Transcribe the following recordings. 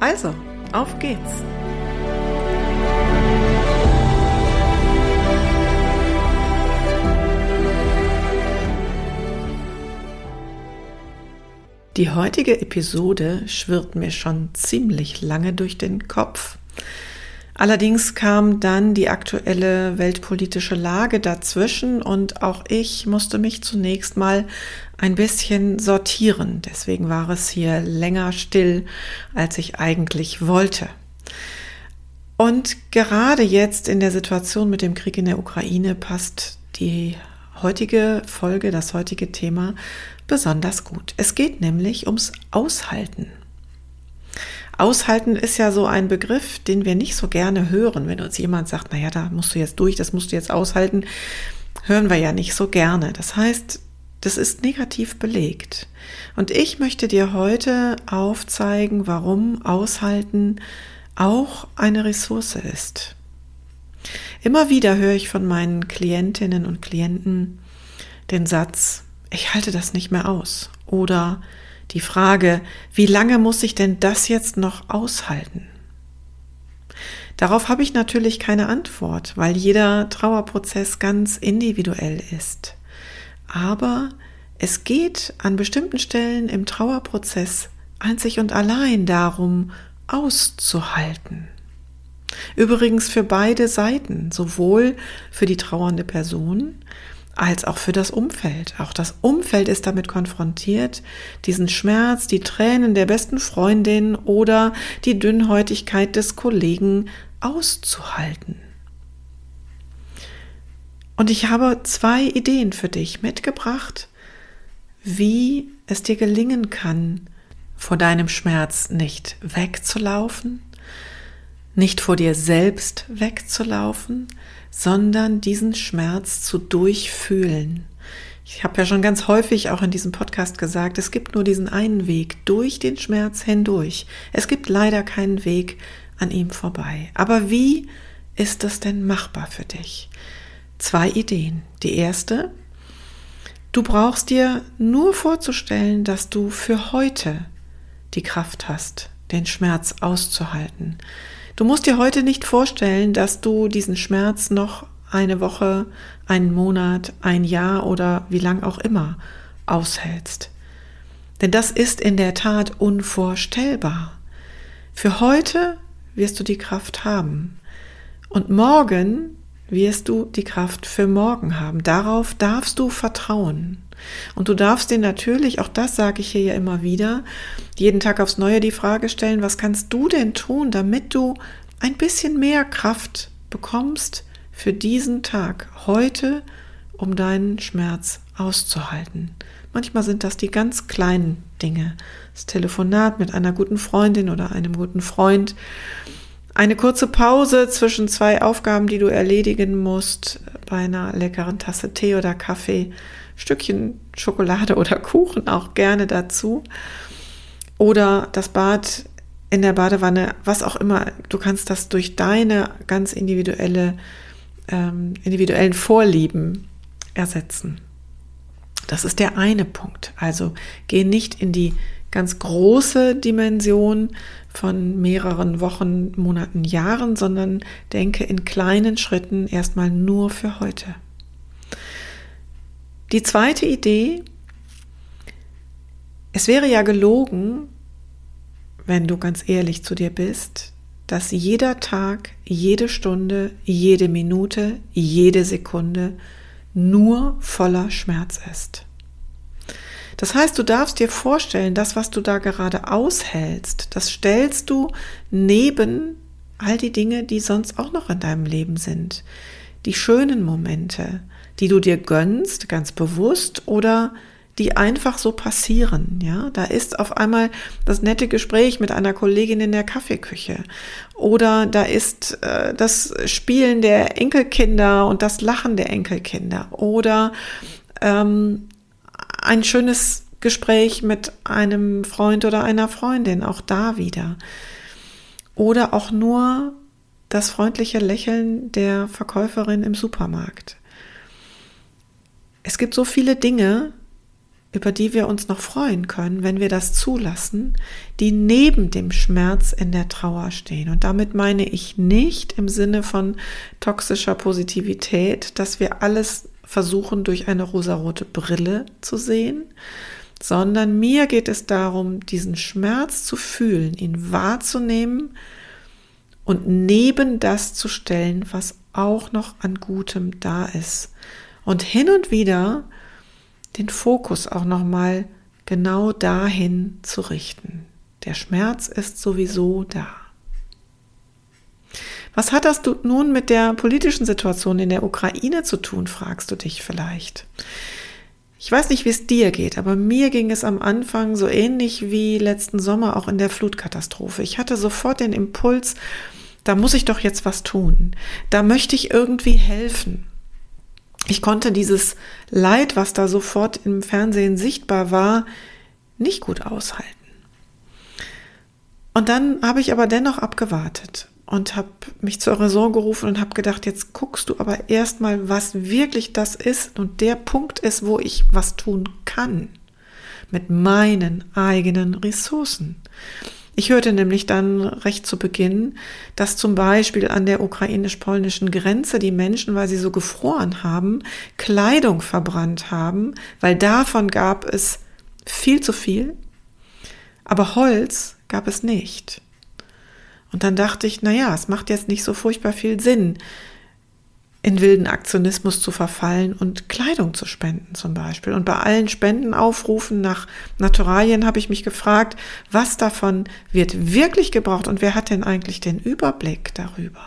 Also, auf geht's! Die heutige Episode schwirrt mir schon ziemlich lange durch den Kopf. Allerdings kam dann die aktuelle weltpolitische Lage dazwischen und auch ich musste mich zunächst mal ein bisschen sortieren. Deswegen war es hier länger still, als ich eigentlich wollte. Und gerade jetzt in der Situation mit dem Krieg in der Ukraine passt die heutige Folge, das heutige Thema besonders gut. Es geht nämlich ums Aushalten. Aushalten ist ja so ein Begriff, den wir nicht so gerne hören. Wenn uns jemand sagt, naja, da musst du jetzt durch, das musst du jetzt aushalten, hören wir ja nicht so gerne. Das heißt, das ist negativ belegt. Und ich möchte dir heute aufzeigen, warum Aushalten auch eine Ressource ist. Immer wieder höre ich von meinen Klientinnen und Klienten den Satz, ich halte das nicht mehr aus. Oder die Frage, wie lange muss ich denn das jetzt noch aushalten? Darauf habe ich natürlich keine Antwort, weil jeder Trauerprozess ganz individuell ist. Aber es geht an bestimmten Stellen im Trauerprozess einzig und allein darum, auszuhalten. Übrigens für beide Seiten, sowohl für die trauernde Person als auch für das Umfeld. Auch das Umfeld ist damit konfrontiert, diesen Schmerz, die Tränen der besten Freundin oder die Dünnhäutigkeit des Kollegen auszuhalten. Und ich habe zwei Ideen für dich mitgebracht, wie es dir gelingen kann, vor deinem Schmerz nicht wegzulaufen, nicht vor dir selbst wegzulaufen, sondern diesen Schmerz zu durchfühlen. Ich habe ja schon ganz häufig auch in diesem Podcast gesagt, es gibt nur diesen einen Weg durch den Schmerz hindurch. Es gibt leider keinen Weg an ihm vorbei. Aber wie ist das denn machbar für dich? Zwei Ideen. Die erste, du brauchst dir nur vorzustellen, dass du für heute die Kraft hast, den Schmerz auszuhalten. Du musst dir heute nicht vorstellen, dass du diesen Schmerz noch eine Woche, einen Monat, ein Jahr oder wie lang auch immer aushältst. Denn das ist in der Tat unvorstellbar. Für heute wirst du die Kraft haben. Und morgen wirst du die Kraft für morgen haben. Darauf darfst du vertrauen. Und du darfst dir natürlich, auch das sage ich hier ja immer wieder, jeden Tag aufs Neue die Frage stellen, was kannst du denn tun, damit du ein bisschen mehr Kraft bekommst für diesen Tag, heute, um deinen Schmerz auszuhalten. Manchmal sind das die ganz kleinen Dinge. Das Telefonat mit einer guten Freundin oder einem guten Freund. Eine kurze Pause zwischen zwei Aufgaben, die du erledigen musst, bei einer leckeren Tasse Tee oder Kaffee Stückchen Schokolade oder Kuchen auch gerne dazu. Oder das Bad in der Badewanne, was auch immer. Du kannst das durch deine ganz individuelle, ähm, individuellen Vorlieben ersetzen. Das ist der eine Punkt. Also geh nicht in die ganz große Dimension von mehreren Wochen, Monaten, Jahren, sondern denke in kleinen Schritten erstmal nur für heute. Die zweite Idee, es wäre ja gelogen, wenn du ganz ehrlich zu dir bist, dass jeder Tag, jede Stunde, jede Minute, jede Sekunde nur voller Schmerz ist. Das heißt, du darfst dir vorstellen, das, was du da gerade aushältst, das stellst du neben all die Dinge, die sonst auch noch in deinem Leben sind. Die schönen Momente, die du dir gönnst, ganz bewusst, oder die einfach so passieren. Ja, da ist auf einmal das nette Gespräch mit einer Kollegin in der Kaffeeküche oder da ist äh, das Spielen der Enkelkinder und das Lachen der Enkelkinder oder ähm, ein schönes Gespräch mit einem Freund oder einer Freundin, auch da wieder. Oder auch nur das freundliche Lächeln der Verkäuferin im Supermarkt. Es gibt so viele Dinge, über die wir uns noch freuen können, wenn wir das zulassen, die neben dem Schmerz in der Trauer stehen. Und damit meine ich nicht im Sinne von toxischer Positivität, dass wir alles versuchen durch eine rosarote Brille zu sehen, sondern mir geht es darum, diesen Schmerz zu fühlen, ihn wahrzunehmen und neben das zu stellen, was auch noch an Gutem da ist. Und hin und wieder den Fokus auch noch mal genau dahin zu richten. Der Schmerz ist sowieso da. Was hat das nun mit der politischen Situation in der Ukraine zu tun, fragst du dich vielleicht. Ich weiß nicht, wie es dir geht, aber mir ging es am Anfang so ähnlich wie letzten Sommer auch in der Flutkatastrophe. Ich hatte sofort den Impuls, da muss ich doch jetzt was tun. Da möchte ich irgendwie helfen. Ich konnte dieses Leid, was da sofort im Fernsehen sichtbar war, nicht gut aushalten. Und dann habe ich aber dennoch abgewartet und habe mich zur Raison gerufen und habe gedacht, jetzt guckst du aber erstmal, was wirklich das ist und der Punkt ist, wo ich was tun kann mit meinen eigenen Ressourcen. Ich hörte nämlich dann recht zu Beginn, dass zum Beispiel an der ukrainisch-polnischen Grenze die Menschen, weil sie so gefroren haben, Kleidung verbrannt haben, weil davon gab es viel zu viel, aber Holz gab es nicht. Und dann dachte ich, na ja, es macht jetzt nicht so furchtbar viel Sinn, in wilden Aktionismus zu verfallen und Kleidung zu spenden zum Beispiel. Und bei allen Spendenaufrufen nach Naturalien habe ich mich gefragt, was davon wird wirklich gebraucht und wer hat denn eigentlich den Überblick darüber?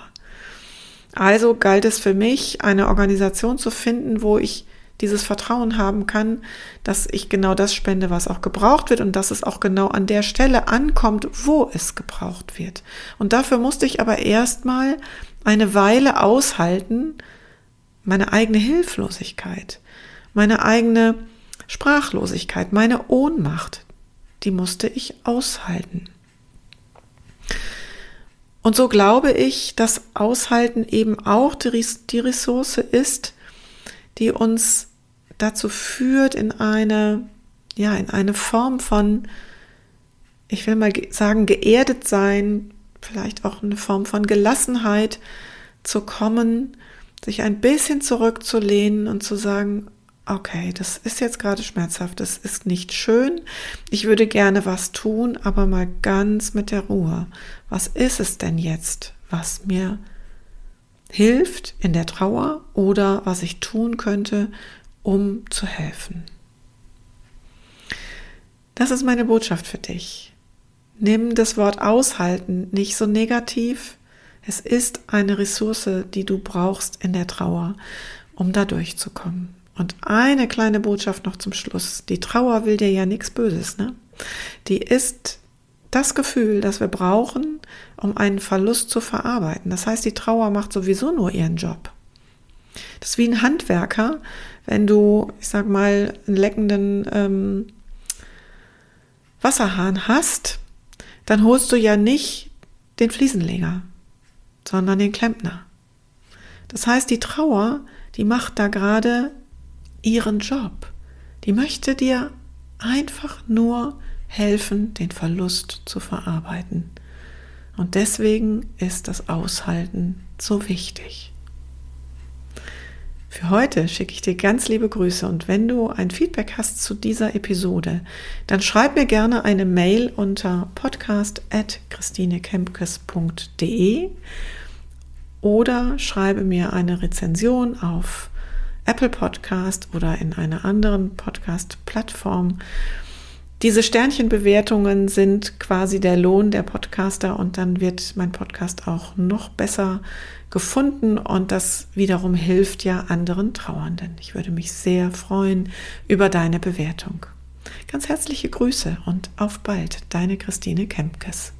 Also galt es für mich, eine Organisation zu finden, wo ich dieses Vertrauen haben kann, dass ich genau das spende, was auch gebraucht wird und dass es auch genau an der Stelle ankommt, wo es gebraucht wird. Und dafür musste ich aber erstmal eine Weile aushalten, meine eigene Hilflosigkeit, meine eigene Sprachlosigkeit, meine Ohnmacht, die musste ich aushalten. Und so glaube ich, dass Aushalten eben auch die Ressource ist, die uns dazu führt, in eine, ja, in eine Form von, ich will mal sagen, geerdet sein, vielleicht auch eine Form von Gelassenheit zu kommen, sich ein bisschen zurückzulehnen und zu sagen, okay, das ist jetzt gerade schmerzhaft, das ist nicht schön, ich würde gerne was tun, aber mal ganz mit der Ruhe. Was ist es denn jetzt, was mir hilft in der Trauer oder was ich tun könnte, um zu helfen. Das ist meine Botschaft für dich. Nimm das Wort aushalten nicht so negativ. Es ist eine Ressource, die du brauchst in der Trauer, um da durchzukommen. Und eine kleine Botschaft noch zum Schluss. Die Trauer will dir ja nichts Böses, ne? Die ist das Gefühl, das wir brauchen, um einen Verlust zu verarbeiten. Das heißt, die Trauer macht sowieso nur ihren Job. Das ist wie ein Handwerker, wenn du, ich sag mal, einen leckenden ähm, Wasserhahn hast, dann holst du ja nicht den Fliesenleger, sondern den Klempner. Das heißt, die Trauer, die macht da gerade ihren Job. Die möchte dir einfach nur helfen, den Verlust zu verarbeiten. Und deswegen ist das Aushalten so wichtig. Für heute schicke ich dir ganz liebe Grüße und wenn du ein Feedback hast zu dieser Episode, dann schreib mir gerne eine Mail unter podcast.christinekempkes.de oder schreibe mir eine Rezension auf Apple Podcast oder in einer anderen Podcast-Plattform Diese Sternchenbewertungen sind quasi der Lohn der Podcaster und dann wird mein Podcast auch noch besser gefunden und das wiederum hilft ja anderen Trauernden. Ich würde mich sehr freuen über deine Bewertung. Ganz herzliche Grüße und auf bald, deine Christine Kempkes.